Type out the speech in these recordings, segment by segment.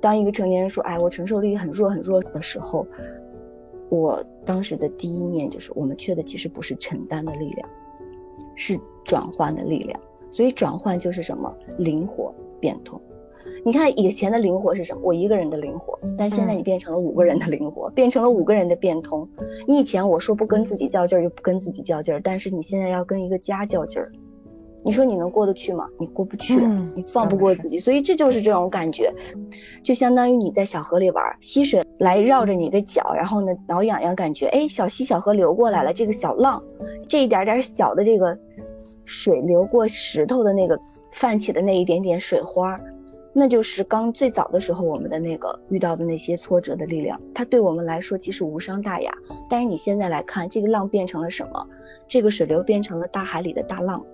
当一个成年人说“哎，我承受力很弱很弱”的时候，我当时的第一念就是，我们缺的其实不是承担的力量，是转换的力量。所以转换就是什么？灵活变通。你看以前的灵活是什么？我一个人的灵活，但现在你变成了五个人的灵活，变成了五个人的变通。你以前我说不跟自己较劲儿就不跟自己较劲儿，但是你现在要跟一个家较劲儿，你说你能过得去吗？你过不去，你放不过自己。所以这就是这种感觉，就相当于你在小河里玩，溪水来绕着你的脚，然后呢挠痒痒，感觉哎小溪小河流过来了，这个小浪，这一点点小的这个水流过石头的那个泛起的那一点点水花。那就是刚最早的时候，我们的那个遇到的那些挫折的力量，它对我们来说其实无伤大雅。但是你现在来看，这个浪变成了什么？这个水流变成了大海里的大浪，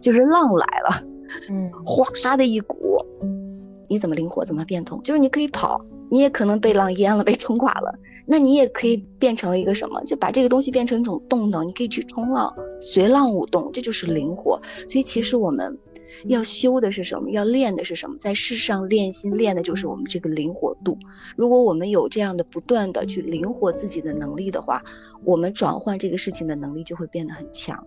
就是浪来了，嗯，哗的一股，你怎么灵活，怎么变通？就是你可以跑，你也可能被浪淹了，被冲垮了。那你也可以变成一个什么？就把这个东西变成一种动能，你可以去冲浪，随浪舞动，这就是灵活。所以其实我们。要修的是什么？要练的是什么？在世上练心，练的就是我们这个灵活度。如果我们有这样的不断的去灵活自己的能力的话，我们转换这个事情的能力就会变得很强。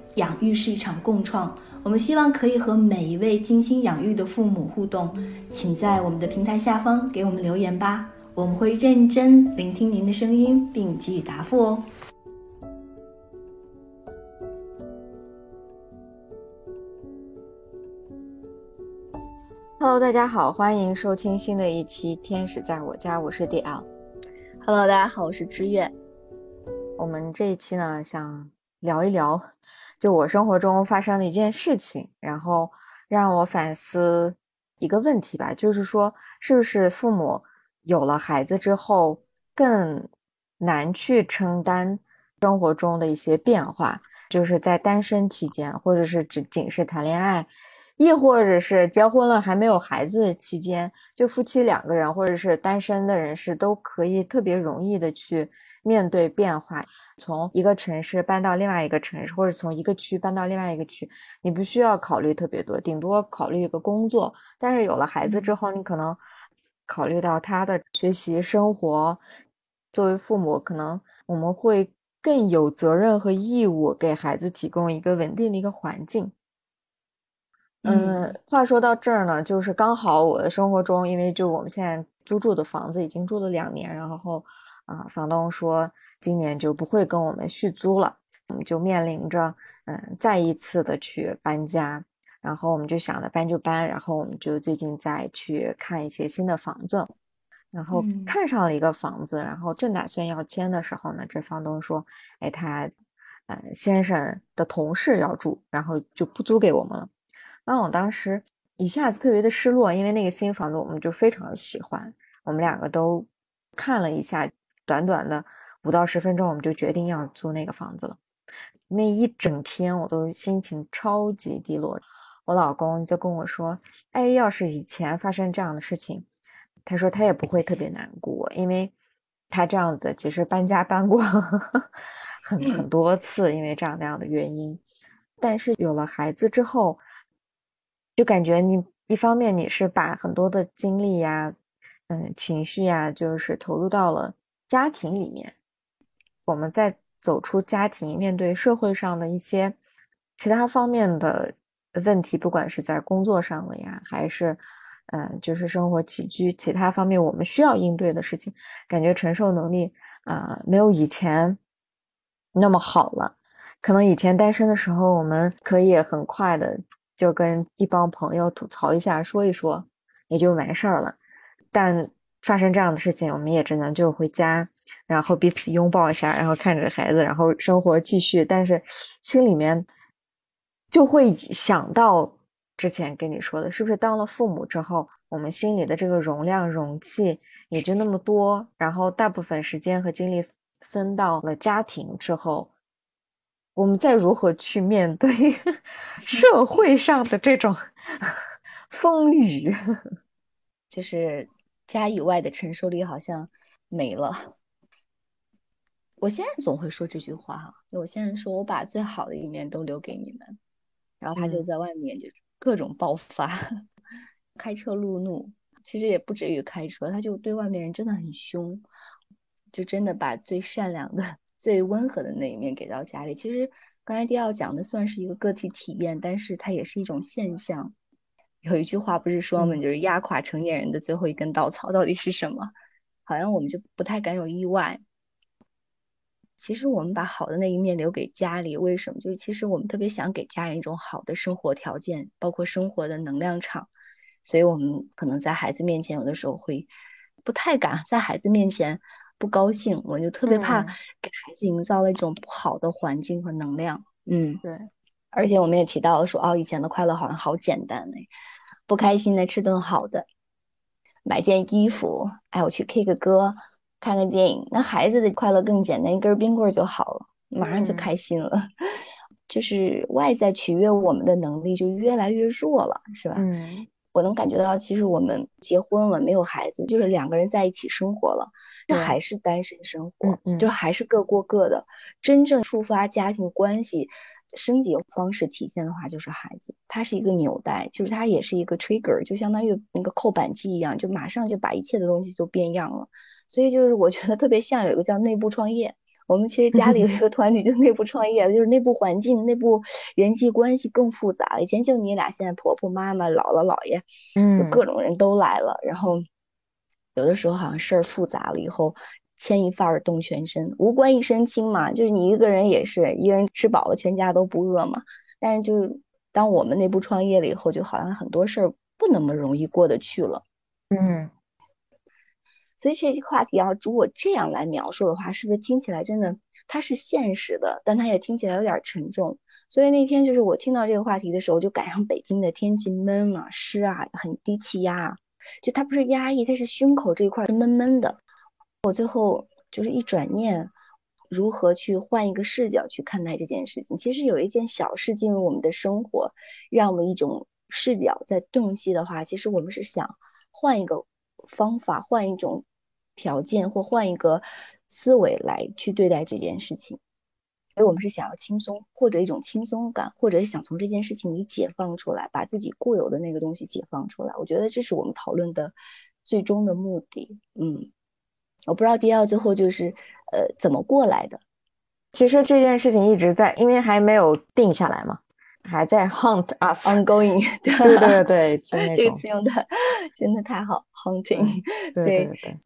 养育是一场共创。我们希望可以和每一位精心养育的父母互动，请在我们的平台下方给我们留言吧。我们会认真聆听您的声音，并给予答复哦。Hello，大家好，欢迎收听新的一期《天使在我家》，我是 DL。Hello，大家好，我是知月。我们这一期呢，想聊一聊，就我生活中发生的一件事情，然后让我反思一个问题吧，就是说，是不是父母？有了孩子之后，更难去承担生活中的一些变化。就是在单身期间，或者是只仅是谈恋爱，亦或者是结婚了还没有孩子期间，就夫妻两个人，或者是单身的人士，都可以特别容易的去面对变化。从一个城市搬到另外一个城市，或者从一个区搬到另外一个区，你不需要考虑特别多，顶多考虑一个工作。但是有了孩子之后，你可能。考虑到他的学习生活，作为父母，可能我们会更有责任和义务给孩子提供一个稳定的一个环境。嗯，话说到这儿呢，就是刚好我的生活中，因为就我们现在租住的房子已经住了两年，然后啊，房东说今年就不会跟我们续租了，我们就面临着嗯再一次的去搬家。然后我们就想着搬就搬，然后我们就最近再去看一些新的房子，然后看上了一个房子，然后正打算要签的时候呢，这房东说：“哎，他，呃，先生的同事要住，然后就不租给我们了。”然后我当时一下子特别的失落，因为那个新房子我们就非常的喜欢，我们两个都看了一下，短短的五到十分钟，我们就决定要租那个房子了。那一整天我都心情超级低落。我老公就跟我说：“哎，要是以前发生这样的事情，他说他也不会特别难过，因为他这样子其实搬家搬过 很很多次，因为这样那样的原因。但是有了孩子之后，就感觉你一方面你是把很多的精力呀、嗯情绪呀，就是投入到了家庭里面。我们在走出家庭，面对社会上的一些其他方面的。”问题不管是在工作上的呀，还是，嗯，就是生活起居其他方面，我们需要应对的事情，感觉承受能力啊没有以前那么好了。可能以前单身的时候，我们可以很快的就跟一帮朋友吐槽一下，说一说，也就完事儿了。但发生这样的事情，我们也只能就回家，然后彼此拥抱一下，然后看着孩子，然后生活继续。但是心里面。就会想到之前跟你说的，是不是当了父母之后，我们心里的这个容量、容器也就那么多，然后大部分时间和精力分到了家庭之后，我们再如何去面对 社会上的这种 风雨？就是家以外的承受力好像没了。我先生总会说这句话哈，我先生说我把最好的一面都留给你们，然后他就在外面就各种爆发，开车路怒，其实也不至于开车，他就对外面人真的很凶，就真的把最善良的、最温和的那一面给到家里。其实刚才迪奥讲的算是一个个体体验，但是它也是一种现象。有一句话不是说吗？就是压垮成年人的最后一根稻草到底是什么？好像我们就不太敢有意外。其实我们把好的那一面留给家里，为什么？就是其实我们特别想给家人一种好的生活条件，包括生活的能量场。所以我们可能在孩子面前，有的时候会不太敢在孩子面前不高兴，我就特别怕给孩子营造了一种不好的环境和能量。嗯，对。而且我们也提到了说，哦，以前的快乐好像好简单呢，不开心的吃顿好的，买件衣服，哎，我去 K 个歌，看个电影。那孩子的快乐更简单，一根冰棍就好了，马上就开心了。就是外在取悦我们的能力就越来越弱了，是吧？嗯，我能感觉到，其实我们结婚了，没有孩子，就是两个人在一起生活了，这还是单身生活，就还是各过各的。真正触发家庭关系。升级方式体现的话，就是孩子，他是一个纽带，就是他也是一个 trigger，就相当于那个扣板机一样，就马上就把一切的东西都变样了。所以就是我觉得特别像有一个叫内部创业。我们其实家里有一个 团体，就内部创业，就是内部环境、内部人际关系更复杂。以前就你俩，现在婆婆、妈妈、姥姥、姥爷，嗯，各种人都来了。然后有的时候好像事儿复杂了以后。牵一发而动全身，无官一身轻嘛，就是你一个人也是一个人吃饱了，全家都不饿嘛。但是就是当我们内部创业了以后，就好像很多事儿不那么容易过得去了。嗯，所以这些话题啊如果这样来描述的话，是不是听起来真的它是现实的，但它也听起来有点沉重。所以那天就是我听到这个话题的时候，就赶上北京的天气闷啊、湿啊、很低气压，就他不是压抑，他是胸口这一块是闷闷的。我最后就是一转念，如何去换一个视角去看待这件事情？其实有一件小事进入我们的生活，让我们一种视角在洞悉的话，其实我们是想换一个方法、换一种条件或换一个思维来去对待这件事情。所以我们是想要轻松，或者一种轻松感，或者想从这件事情里解放出来，把自己固有的那个东西解放出来。我觉得这是我们讨论的最终的目的。嗯。我不知道迪奥最后就是呃怎么过来的。其实这件事情一直在，因为还没有定下来嘛，还在 hunt us，ongoing。对对对，这个词用的真的太好，hunting。对对对，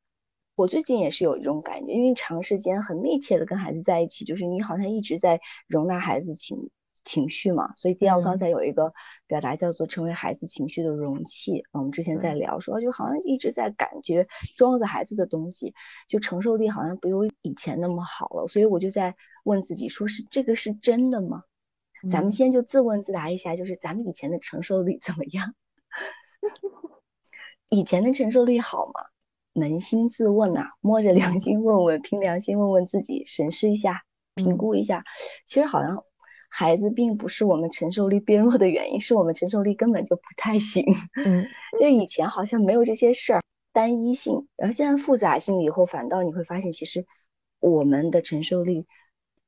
我最近也是有一种感觉，因为长时间很密切的跟孩子在一起，就是你好像一直在容纳孩子情。情绪嘛，所以迪奥刚才有一个表达叫做成为孩子情绪的容器。我们之前在聊说，就好像一直在感觉装着孩子的东西，就承受力好像不如以前那么好了。所以我就在问自己，说是这个是真的吗？咱们先就自问自答一下，就是咱们以前的承受力怎么样？以前的承受力好吗？扪心自问呐，摸着良心问问，凭良心问问自己，审视一下，评估一下，其实好像。孩子并不是我们承受力变弱的原因，是我们承受力根本就不太行。嗯，就以前好像没有这些事儿，单一性，然后现在复杂性以后，反倒你会发现，其实我们的承受力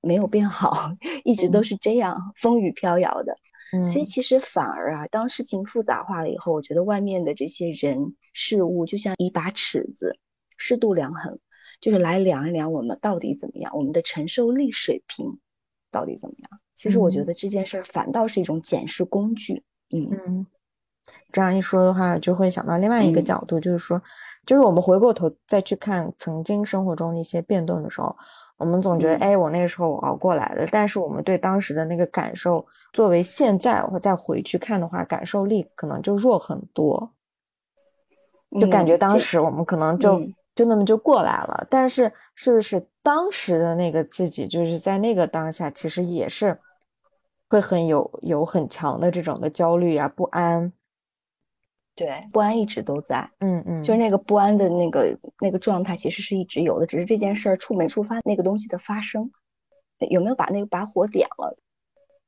没有变好，一直都是这样风雨飘摇的。嗯，所以其实反而啊，当事情复杂化了以后，我觉得外面的这些人事物就像一把尺子，适度量衡，就是来量一量我们到底怎么样，我们的承受力水平到底怎么样。其实我觉得。这件事儿反倒是一种检视工具。嗯。嗯，这样一说的话，就会想到另外一个角度，就是说，就是我们回过头再去看曾经生活中的一些变动的时候，我们总觉得，哎，我那个时候我熬过来了。但是我们对当时的那个感受，作为现在我再回去看的话，感受力可能就弱很多。就感觉当时我们可能就就那么就过来了。但是是不是当时的那个自己，就是在那个当下，其实也是。会很有有很强的这种的焦虑啊不安。对，不安一直都在，嗯嗯，就是那个不安的那个那个状态，其实是一直有的，只是这件事儿触没触发那个东西的发生，有没有把那个把火点了？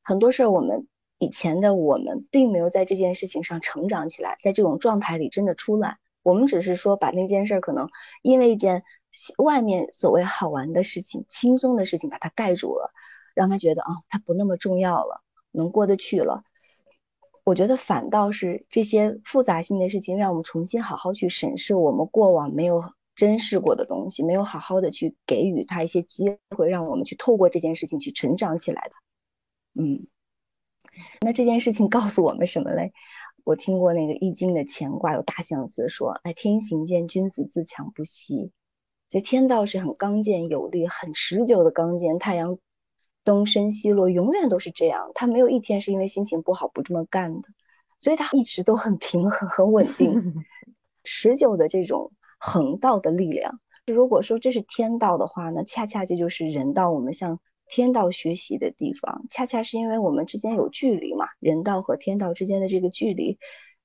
很多事儿我们以前的我们并没有在这件事情上成长起来，在这种状态里真的出来，我们只是说把那件事儿可能因为一件外面所谓好玩的事情、轻松的事情把它盖住了，让他觉得啊，它不那么重要了，能过得去了。我觉得反倒是这些复杂性的事情，让我们重新好好去审视我们过往没有珍视过的东西，没有好好的去给予他一些机会，让我们去透过这件事情去成长起来的。嗯，那这件事情告诉我们什么嘞？我听过那个《易经》的乾卦有大象辞说：“哎，天行健，君子自强不息。”这天道是很刚健有力、很持久的刚健，太阳。东升西落，永远都是这样。他没有一天是因为心情不好不这么干的，所以他一直都很平衡、很稳定、持久的这种横道的力量。如果说这是天道的话呢，恰恰这就是人道。我们向天道学习的地方，恰恰是因为我们之间有距离嘛，人道和天道之间的这个距离，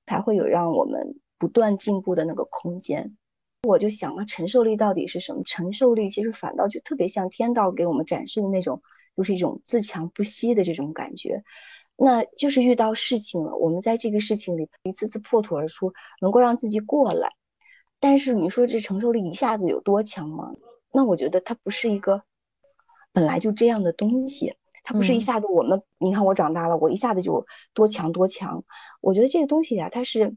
才会有让我们不断进步的那个空间。我就想了，承受力到底是什么？承受力其实反倒就特别像天道给我们展示的那种，就是一种自强不息的这种感觉。那就是遇到事情了，我们在这个事情里一次次破土而出，能够让自己过来。但是你说这承受力一下子有多强吗？那我觉得它不是一个本来就这样的东西，它不是一下子我们，你看我长大了，我一下子就多强多强。我觉得这个东西呀，它是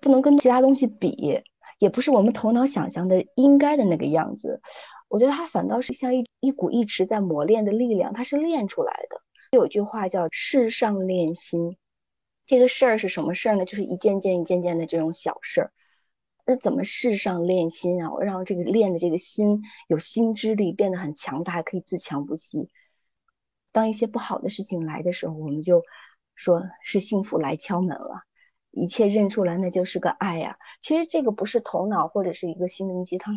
不能跟其他东西比。也不是我们头脑想象的应该的那个样子，我觉得它反倒是像一一股一直在磨练的力量，它是练出来的。有句话叫“事上练心”，这个事儿是什么事儿呢？就是一件件、一件件的这种小事儿。那怎么事上练心啊？我让这个练的这个心有心之力，变得很强大，可以自强不息。当一些不好的事情来的时候，我们就说是幸福来敲门了。一切认出来，那就是个爱呀。其实这个不是头脑或者是一个心灵鸡汤，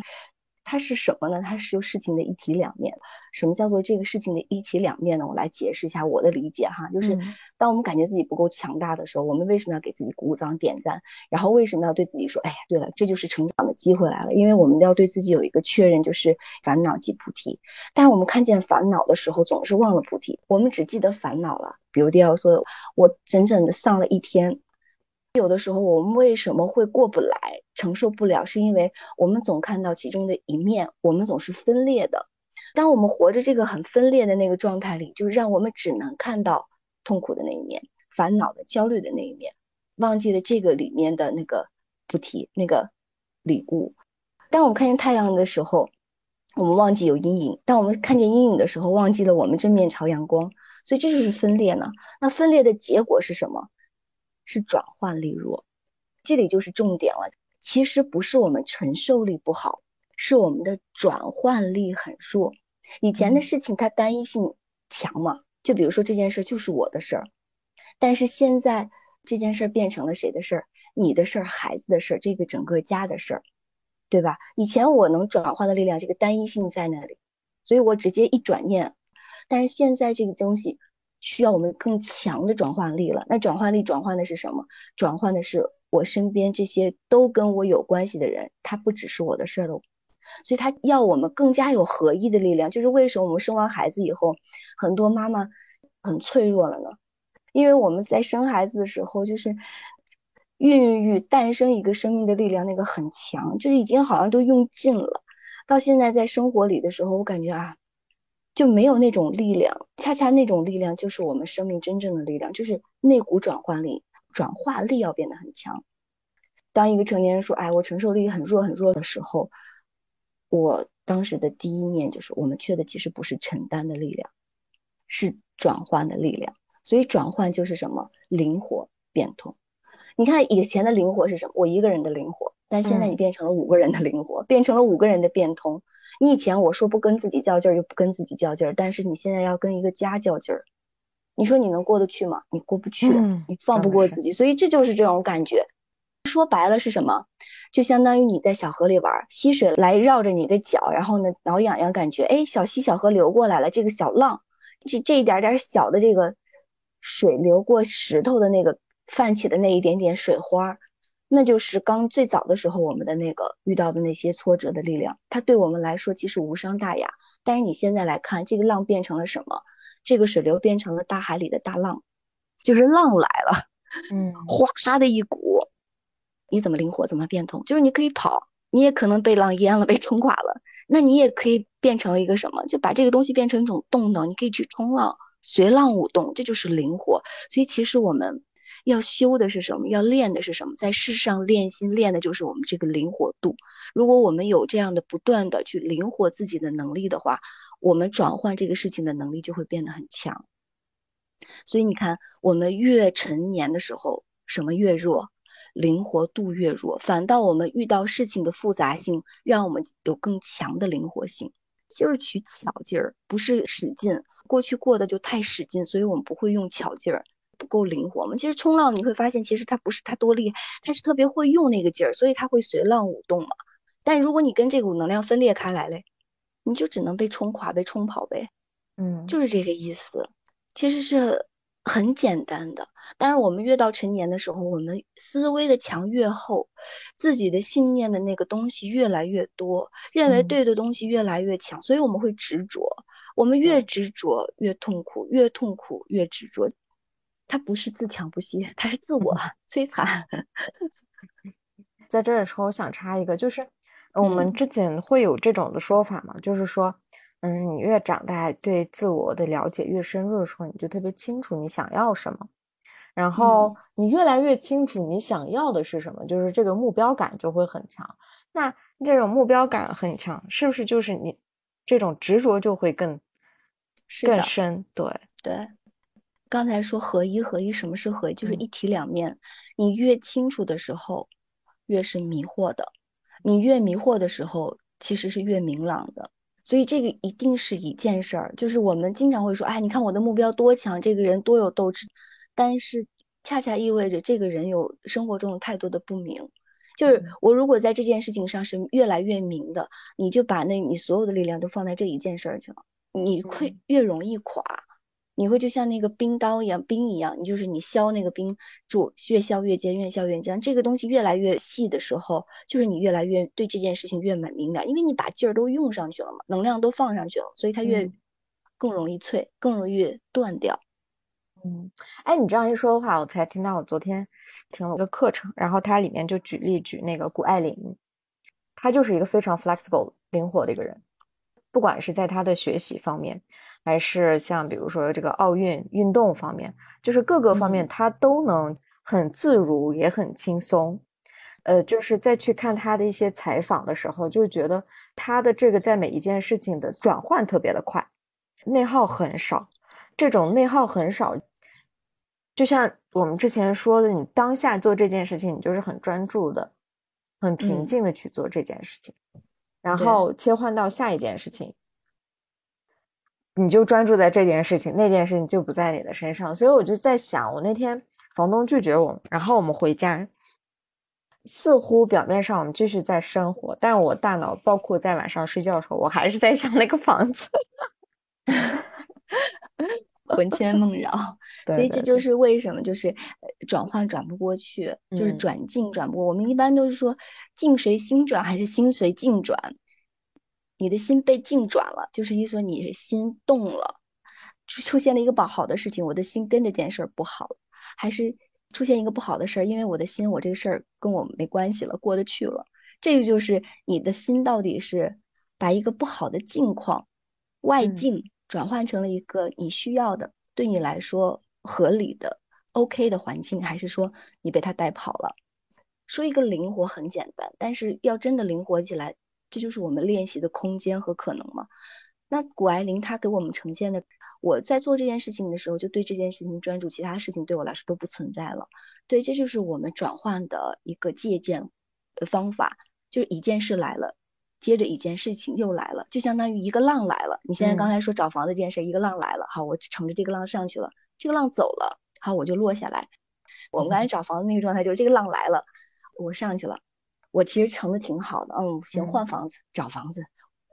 它是什么呢？它是事情的一体两面。什么叫做这个事情的一体两面呢？我来解释一下我的理解哈，就是当我们感觉自己不够强大的时候，我们为什么要给自己鼓掌点赞？然后为什么要对自己说，哎呀，对了，这就是成长的机会来了？因为我们要对自己有一个确认，就是烦恼即菩提。但是我们看见烦恼的时候，总是忘了菩提，我们只记得烦恼了。比如第二说，我整整的丧了一天。有的时候，我们为什么会过不来、承受不了？是因为我们总看到其中的一面，我们总是分裂的。当我们活着这个很分裂的那个状态里，就让我们只能看到痛苦的那一面、烦恼的、焦虑的那一面，忘记了这个里面的那个菩提、那个礼物。当我们看见太阳的时候，我们忘记有阴影；当我们看见阴影的时候，忘记了我们正面朝阳光。所以这就是分裂呢。那分裂的结果是什么？是转换力弱，这里就是重点了。其实不是我们承受力不好，是我们的转换力很弱。以前的事情它单一性强嘛，就比如说这件事就是我的事儿，但是现在这件事变成了谁的事儿？你的事儿、孩子的事儿、这个整个家的事儿，对吧？以前我能转换的力量，这个单一性在那里，所以我直接一转念。但是现在这个东西。需要我们更强的转换力了。那转换力转换的是什么？转换的是我身边这些都跟我有关系的人，他不只是我的事儿了。所以他要我们更加有合一的力量。就是为什么我们生完孩子以后，很多妈妈很脆弱了呢？因为我们在生孩子的时候，就是孕育诞生一个生命的力量，那个很强，就是已经好像都用尽了。到现在在生活里的时候，我感觉啊。就没有那种力量，恰恰那种力量就是我们生命真正的力量，就是那股转换力、转化力要变得很强。当一个成年人说：“哎，我承受力很弱很弱”的时候，我当时的第一念就是：我们缺的其实不是承担的力量，是转换的力量。所以转换就是什么？灵活变通。你看以前的灵活是什么？我一个人的灵活，但现在你变成了五个人的灵活，变成了五个人的变通。你以前我说不跟自己较劲儿就不跟自己较劲儿，但是你现在要跟一个家较劲儿，你说你能过得去吗？你过不去，你放不过自己，所以这就是这种感觉。说白了是什么？就相当于你在小河里玩，溪水来绕着你的脚，然后呢挠痒痒，感觉哎小溪小河流过来了，这个小浪这这一点点小的这个水流过石头的那个泛起的那一点点水花，那就是刚最早的时候我们的那个遇到的那些挫折的力量，它对我们来说其实无伤大雅。但是你现在来看，这个浪变成了什么？这个水流变成了大海里的大浪，就是浪来了，嗯，哗的一股，你怎么灵活，怎么变通？就是你可以跑，你也可能被浪淹了，被冲垮了。那你也可以变成一个什么？就把这个东西变成一种动能，你可以去冲浪，随浪舞动，这就是灵活。所以其实我们要修的是什么？要练的是什么？在世上练心，练的就是我们这个灵活度。如果我们有这样的不断的去灵活自己的能力的话，我们转换这个事情的能力就会变得很强。所以你看，我们越成年的时候，什么越弱？灵活度越弱，反倒我们遇到事情的复杂性，让我们有更强的灵活性，就是取巧劲儿，不是使劲。过去过的就太使劲，所以我们不会用巧劲儿，不够灵活嘛。其实冲浪你会发现，其实它不是它多厉害，它是特别会用那个劲儿，所以它会随浪舞动嘛。但如果你跟这股能量分裂开来嘞，你就只能被冲垮、被冲跑呗。嗯，就是这个意思，其实是。很简单的，但是我们越到成年的时候，我们思维的墙越厚，自己的信念的那个东西越来越多，认为对的东西越来越强，所以我们会执着。我们越执着越痛苦，越痛苦越执着。它不是自强不息，他是自我摧残。在这的时候，我想插一个，就是我们之前会有这种的说法嘛，就是说。嗯，你越长大，对自我的了解越深入的时候，你就特别清楚你想要什么，然后你越来越清楚你想要的是什么，就是这个目标感就会很强。那这种目标感很强，是不是就是你这种执着就会更更深？对对，刚才说合一合一，什么是合一？就是一体两面。你越清楚的时候，越是迷惑的；你越迷惑的时候，其实是越明朗的。所以这个一定是一件事儿，就是我们经常会说，哎，你看我的目标多强，这个人多有斗志，但是恰恰意味着这个人有生活中有太多的不明。就是我如果在这件事情上是越来越明的，你就把那你所有的力量都放在这一件事儿去了，你会越容易垮。你会就像那个冰刀一样，冰一样，你就是你削那个冰柱，越削越尖，越削越尖。这个东西越来越细的时候，就是你越来越对这件事情越蛮敏感，因为你把劲儿都用上去了嘛，能量都放上去了，所以它越更容易脆，更容易断掉。嗯，哎，你这样一说的话，我才听到我昨天听了一个课程，然后它里面就举例举那个谷爱凌，她就是一个非常 flexible 灵活的一个人，不管是在她的学习方面。还是像比如说这个奥运运动方面，就是各个方面他都能很自如，也很轻松。呃，就是再去看他的一些采访的时候，就觉得他的这个在每一件事情的转换特别的快，内耗很少。这种内耗很少，就像我们之前说的，你当下做这件事情，你就是很专注的、很平静的去做这件事情，然后切换到下一件事情。你就专注在这件事情，那件事情就不在你的身上。所以我就在想，我那天房东拒绝我，然后我们回家，似乎表面上我们继续在生活，但是我大脑包括在晚上睡觉的时候，我还是在想那个房子，魂牵梦绕。所以这就是为什么就是转换转不过去，就是转境转不过。我们一般都是说境随心转还是心随境转。你的心被境转了，就是意思说你心动了，出出现了一个不好的事情，我的心跟这件事儿不好了，还是出现一个不好的事儿，因为我的心我这个事儿跟我没关系了，过得去了。这个就是你的心到底是把一个不好的境况外境转换成了一个你需要的，对你来说合理的 OK 的环境，还是说你被他带跑了？说一个灵活很简单，但是要真的灵活起来。这就是我们练习的空间和可能嘛？那谷爱凌她给我们呈现的，我在做这件事情的时候，就对这件事情专注，其他事情对我来说都不存在了。对，这就是我们转换的一个借鉴方法，就是一件事来了，接着一件事情又来了，就相当于一个浪来了。你现在刚才说找房子这件事，一个浪来了，好，我乘着这个浪上去了，这个浪走了，好，我就落下来。我们刚才找房子那个状态就是这个浪来了，我上去了。我其实成的挺好的，嗯，行，换房子，找房子，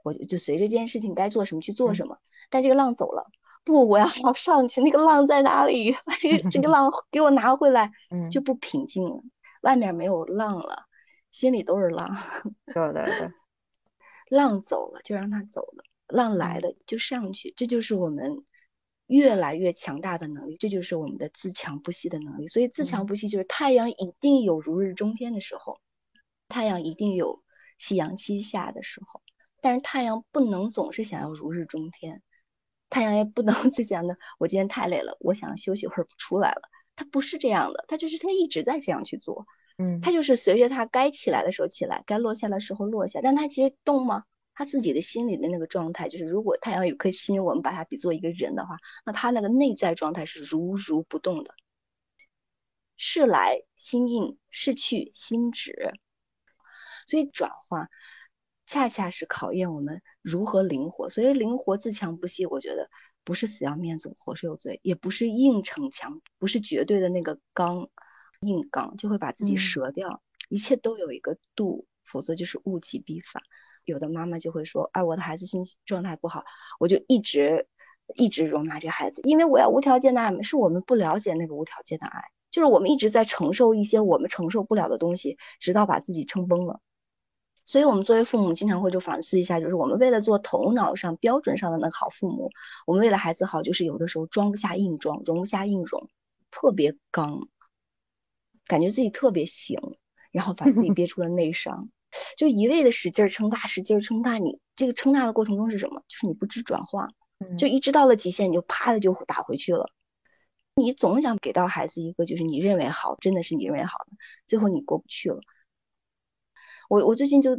我就随着这件事情该做什么去做什么。但这个浪走了，不，我要好上去，那个浪在哪里？这个浪 给我拿回来，就不平静了。外面没有浪了，心里都是浪。对对对，浪走了就让它走了，浪来了就上去，这就是我们越来越强大的能力，这就是我们的自强不息的能力。所以自强不息就是太阳一定有如日中天的时候，太阳一定有夕阳西下的时候，但是太阳不能总是想要如日中天，太阳也不能 就想着我今天太累了，我想休息会儿不出来了。它不是这样的，它就是它一直在这样去做，嗯，它就是随着它该起来的时候起来，该落下的时候落下。但它其实动吗？他自己的心里的那个状态，就是如果太阳有颗心，我们把它比作一个人的话，那他那个内在状态是如如不动的，事来心应，事去心止。所以转化，恰恰是考验我们如何灵活。所以灵活自强不息，我觉得。不是死要面子活受罪，也不是硬逞强，不是绝对的那个刚，硬刚就会把自己折掉。一切都有一个度，否则就是物极必反。有的妈妈就会说：“哎，我的孩子心情状态不好，我就一直一直容纳这孩子，因为我要无条件的爱。”是我们不了解那个无条件的爱，就是我们一直在承受一些我们承受不了的东西，直到把自己撑崩了。所以，我们作为父母，经常会就反思一下，就是我们为了做头脑上标准上的那个好父母，我们为了孩子好，就是有的时候装不下硬装，容不下硬容，特别刚，感觉自己特别行，然后把自己憋出了内伤，就一味的使劲撑大，使劲撑大。你这个撑大的过程中是什么？就是你不知转化，就一直到了极限，你就啪的就打回去了。你总想给到孩子一个就是你认为好，真的是你认为好的，最后你过不去了。我我最近就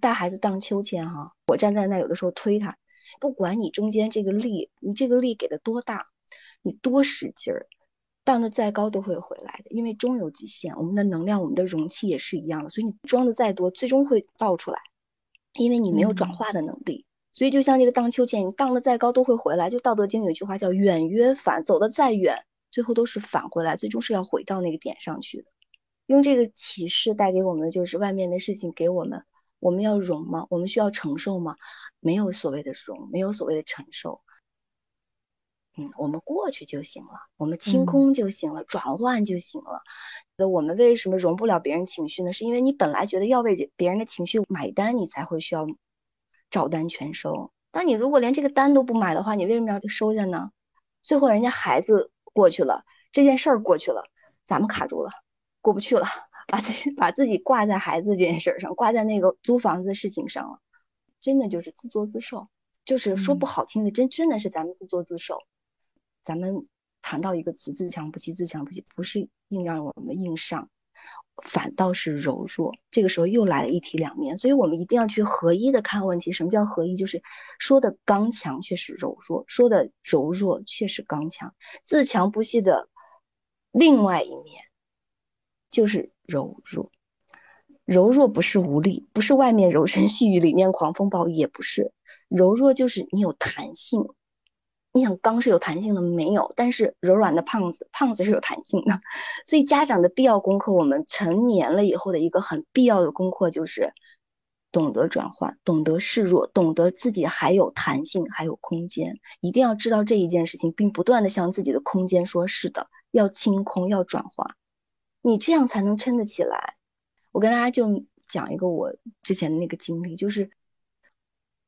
带孩子荡秋千哈，我站在那有的时候推他，不管你中间这个力，你这个力给的多大，你多使劲儿，荡的再高都会回来的，因为终有极限。我们的能量，我们的容器也是一样的，所以你装的再多，最终会倒出来，因为你没有转化的能力。所以就像这个荡秋千，你荡的再高都会回来。就《道德经》有一句话叫“远约反”，走的再远，最后都是返回来，最终是要回到那个点上去的。用这个启示带给我们的就是外面的事情给我们，我们要容吗？我们需要承受吗？没有所谓的容，没有所谓的承受。嗯，我们过去就行了，我们清空就行了，转换就行了。那我们为什么容不了别人情绪呢？是因为你本来觉得要为别人的情绪买单，你才会需要照单全收。但你如果连这个单都不买的话，你为什么要收下呢？最后人家孩子过去了，这件事儿过去了，咱们卡住了。过不去了，把自己把自己挂在孩子这件事上，挂在那个租房子的事情上了，真的就是自作自受。就是说不好听的，真真的是咱们自作自受。咱们谈到一个词“自强不息”，自强不息不是硬让我们硬上，反倒是柔弱。这个时候又来了一体两面，所以我们一定要去合一的看问题。什么叫合一？就是说的刚强却是柔弱，说的柔弱却是刚强。自强不息的另外一面。就是柔弱，柔弱不是无力，不是外面柔声细语，里面狂风暴雨，也不是柔弱，就是你有弹性。你想刚是有弹性的没有？但是柔软的胖子，胖子是有弹性的。所以家长的必要功课，我们成年了以后的一个很必要的功课，就是懂得转换，懂得示弱，懂得自己还有弹性，还有空间。一定要知道这一件事情，并不断的向自己的空间说：“是的，要清空，要转化。”你这样才能撑得起来。我跟大家就讲一个我之前的那个经历，就是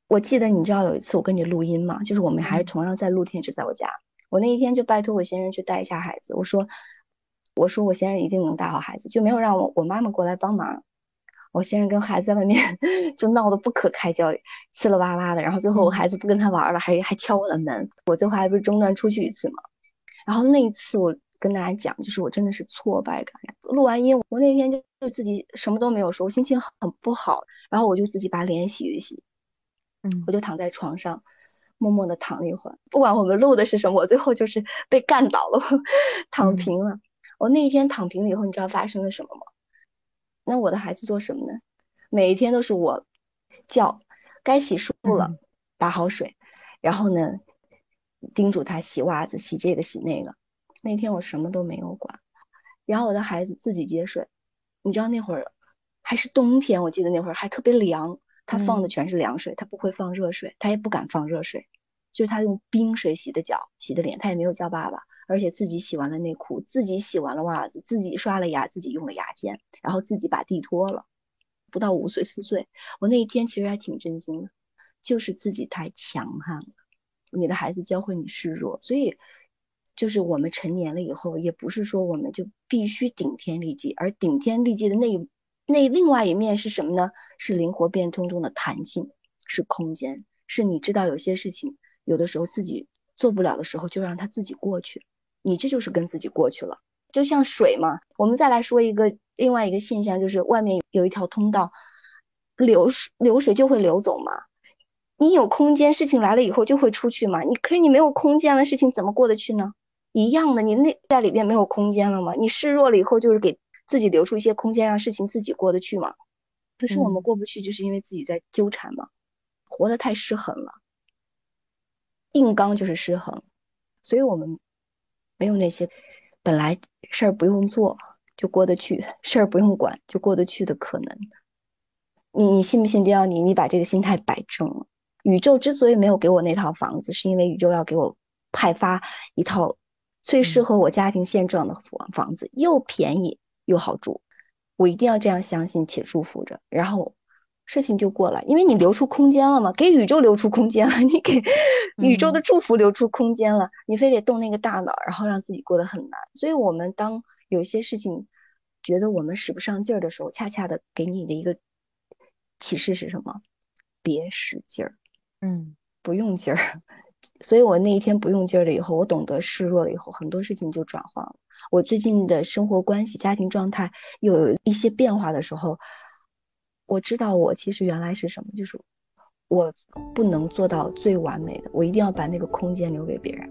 我记得你知道有一次我跟你录音嘛，就是我们还同样在露天是在我家。我那一天就拜托我先生去带一下孩子，我说我说我先生一定能带好孩子，就没有让我我妈妈过来帮忙。我先生跟孩子在外面 就闹得不可开交，呲了哇啦的，然后最后我孩子不跟他玩了，还还敲我的门。我最后还不是中断出去一次嘛。然后那一次我。跟大家讲，就是我真的是挫败感。录完音，我那天就就自己什么都没有说，我心情很不好。然后我就自己把脸洗一洗，嗯，我就躺在床上，默默的躺了一会儿。不管我们录的是什么，我最后就是被干倒了，躺平了。我那一天躺平了以后，你知道发生了什么吗？那我的孩子做什么呢？每一天都是我叫，该洗漱了，打好水，然后呢，叮嘱他洗袜子、洗这个、洗那个。那天我什么都没有管，然后我的孩子自己接水。你知道那会儿还是冬天，我记得那会儿还特别凉，他放的全是凉水，他不会放热水，他也不敢放热水，就是他用冰水洗的脚、洗的脸，他也没有叫爸爸，而且自己洗完了内裤，自己洗完了袜子，自己刷了牙，自己用了牙签，然后自己把地拖了。不到五岁四岁，我那一天其实还挺震惊的，就是自己太强悍了。你的孩子教会你示弱，所以就是我们成年了以后，也不是说我们就必须顶天立地，而顶天立地的那一那另外一面是什么呢？是灵活变通中的弹性，是空间，是你知道有些事情有的时候自己做不了的时候，就让它自己过去，你这就是跟自己过去了。就像水嘛，我们再来说一个另外一个现象，就是外面有一条通道，流水流水就会流走嘛。你有空间，事情来了以后就会出去嘛。你可是你没有空间了，事情怎么过得去呢？一样的，你内在里边没有空间了吗？你示弱了以后，就是给自己留出一些空间，让事情自己过得去嘛。可是我们过不去，就是因为自己在纠缠嘛，活得太失衡了。硬刚就是失衡，所以我们没有那些本来事儿不用做就过得去，事儿不用管就过得去的可能。你你信不信？只要你你把这个心态摆正了。宇宙之所以没有给我那套房子，是因为宇宙要给我派发一套最适合我家庭现状的房房子，又便宜又好住。我一定要这样相信且祝福着，然后事情就过了，因为你留出空间了嘛，给宇宙留出空间了，你给宇宙的祝福留出空间了，你非得动那个大脑，然后让自己过得很难。所以，我们当有些事情觉得我们使不上劲儿的时候，恰恰的给你的一个启示是什么？别使劲儿。嗯，不用劲儿，所以我那一天不用劲儿了以后，我懂得示弱了以后，很多事情就转化了。我最近的生活关系、家庭状态有一些变化的时候，我知道我其实原来是什么，就是我不能做到最完美的，我一定要把那个空间留给别人，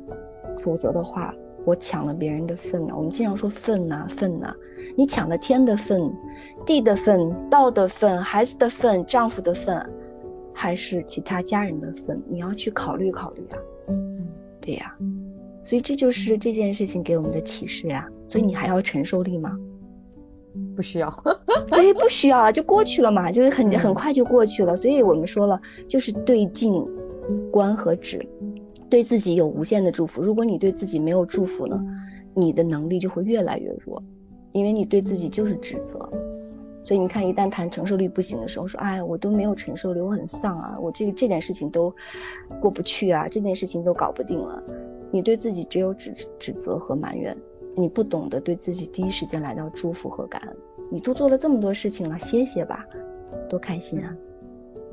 否则的话，我抢了别人的份呢。我们经常说份呐份呐，你抢了天的份、地的份、道的份、孩子的份、丈夫的份。还是其他家人的份，你要去考虑考虑啊。嗯，对呀，所以这就是这件事情给我们的启示呀。所以你还要承受力吗？不需要，对，不需要啊，就过去了嘛，就是很很快就过去了。所以我们说了，就是对镜观和止，对自己有无限的祝福。如果你对自己没有祝福呢，你的能力就会越来越弱，因为你对自己就是指责。所以你看，一旦谈承受力不行的时候，说，哎，我都没有承受力，我很丧啊，我这个这件事情都过不去啊，这件事情都搞不定了。你对自己只有指指责和埋怨，你不懂得对自己第一时间来到祝福和感恩。你都做了这么多事情了，歇歇吧，多开心啊！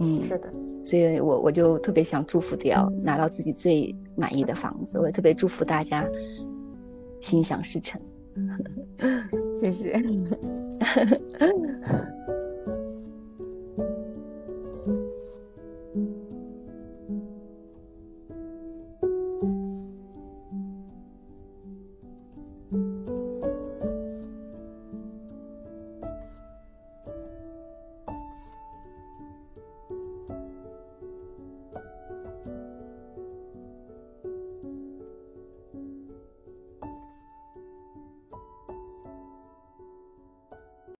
嗯，是的。所以我我就特别想祝福掉拿到自己最满意的房子，我也特别祝福大家心想事成。谢谢。呵呵呵